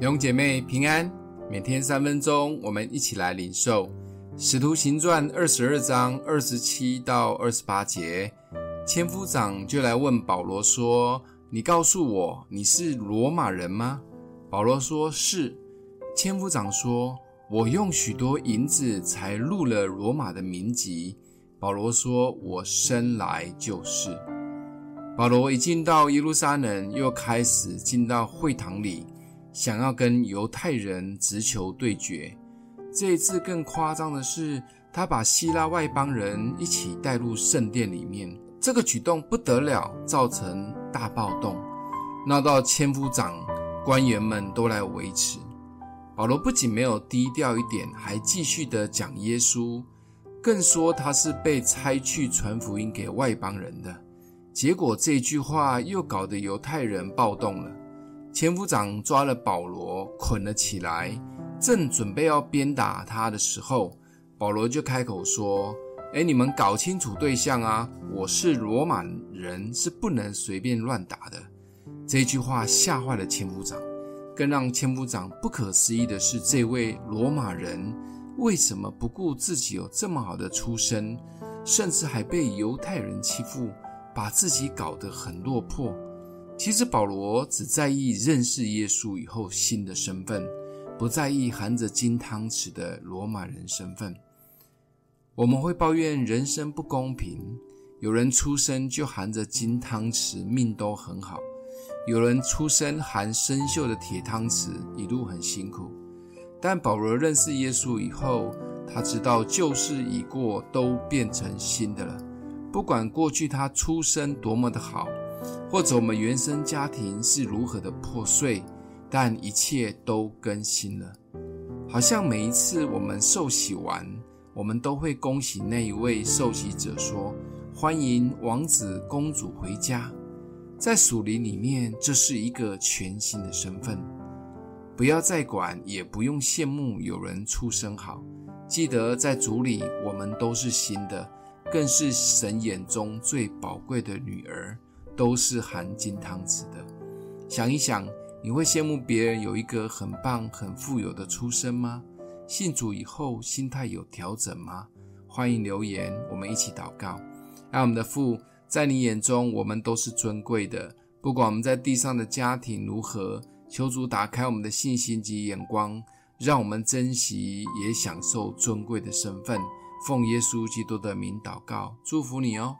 弟兄姐妹平安，每天三分钟，我们一起来领受《使徒行传》二十二章二十七到二十八节。千夫长就来问保罗说：“你告诉我，你是罗马人吗？”保罗说：“是。”千夫长说：“我用许多银子才入了罗马的民籍。”保罗说：“我生来就是。”保罗一进到耶路撒冷，又开始进到会堂里，想要跟犹太人直球对决。这一次更夸张的是，他把希腊外邦人一起带入圣殿里面。这个举动不得了，造成大暴动，闹到千夫长、官员们都来维持。保罗不仅没有低调一点，还继续的讲耶稣，更说他是被差去传福音给外邦人的。结果这句话又搞得犹太人暴动了。千夫长抓了保罗，捆了起来，正准备要鞭打他的时候，保罗就开口说：“诶，你们搞清楚对象啊！我是罗马人，是不能随便乱打的。”这句话吓坏了千夫长。更让千夫长不可思议的是，这位罗马人为什么不顾自己有这么好的出身，甚至还被犹太人欺负？把自己搞得很落魄。其实保罗只在意认识耶稣以后新的身份，不在意含着金汤匙的罗马人身份。我们会抱怨人生不公平，有人出生就含着金汤匙，命都很好；有人出生含生锈的铁汤匙，一路很辛苦。但保罗认识耶稣以后，他知道旧事已过，都变成新的了。不管过去他出生多么的好，或者我们原生家庭是如何的破碎，但一切都更新了。好像每一次我们受洗完，我们都会恭喜那一位受洗者说：“欢迎王子公主回家。”在属灵里面，这是一个全新的身份。不要再管，也不用羡慕有人出生好。记得在主里，我们都是新的。更是神眼中最宝贵的女儿，都是含金汤匙的。想一想，你会羡慕别人有一个很棒、很富有的出身吗？信主以后，心态有调整吗？欢迎留言，我们一起祷告。爱我们的父，在你眼中，我们都是尊贵的。不管我们在地上的家庭如何，求主打开我们的信心及眼光，让我们珍惜也享受尊贵的身份。奉耶稣基督的名祷告，祝福你哦。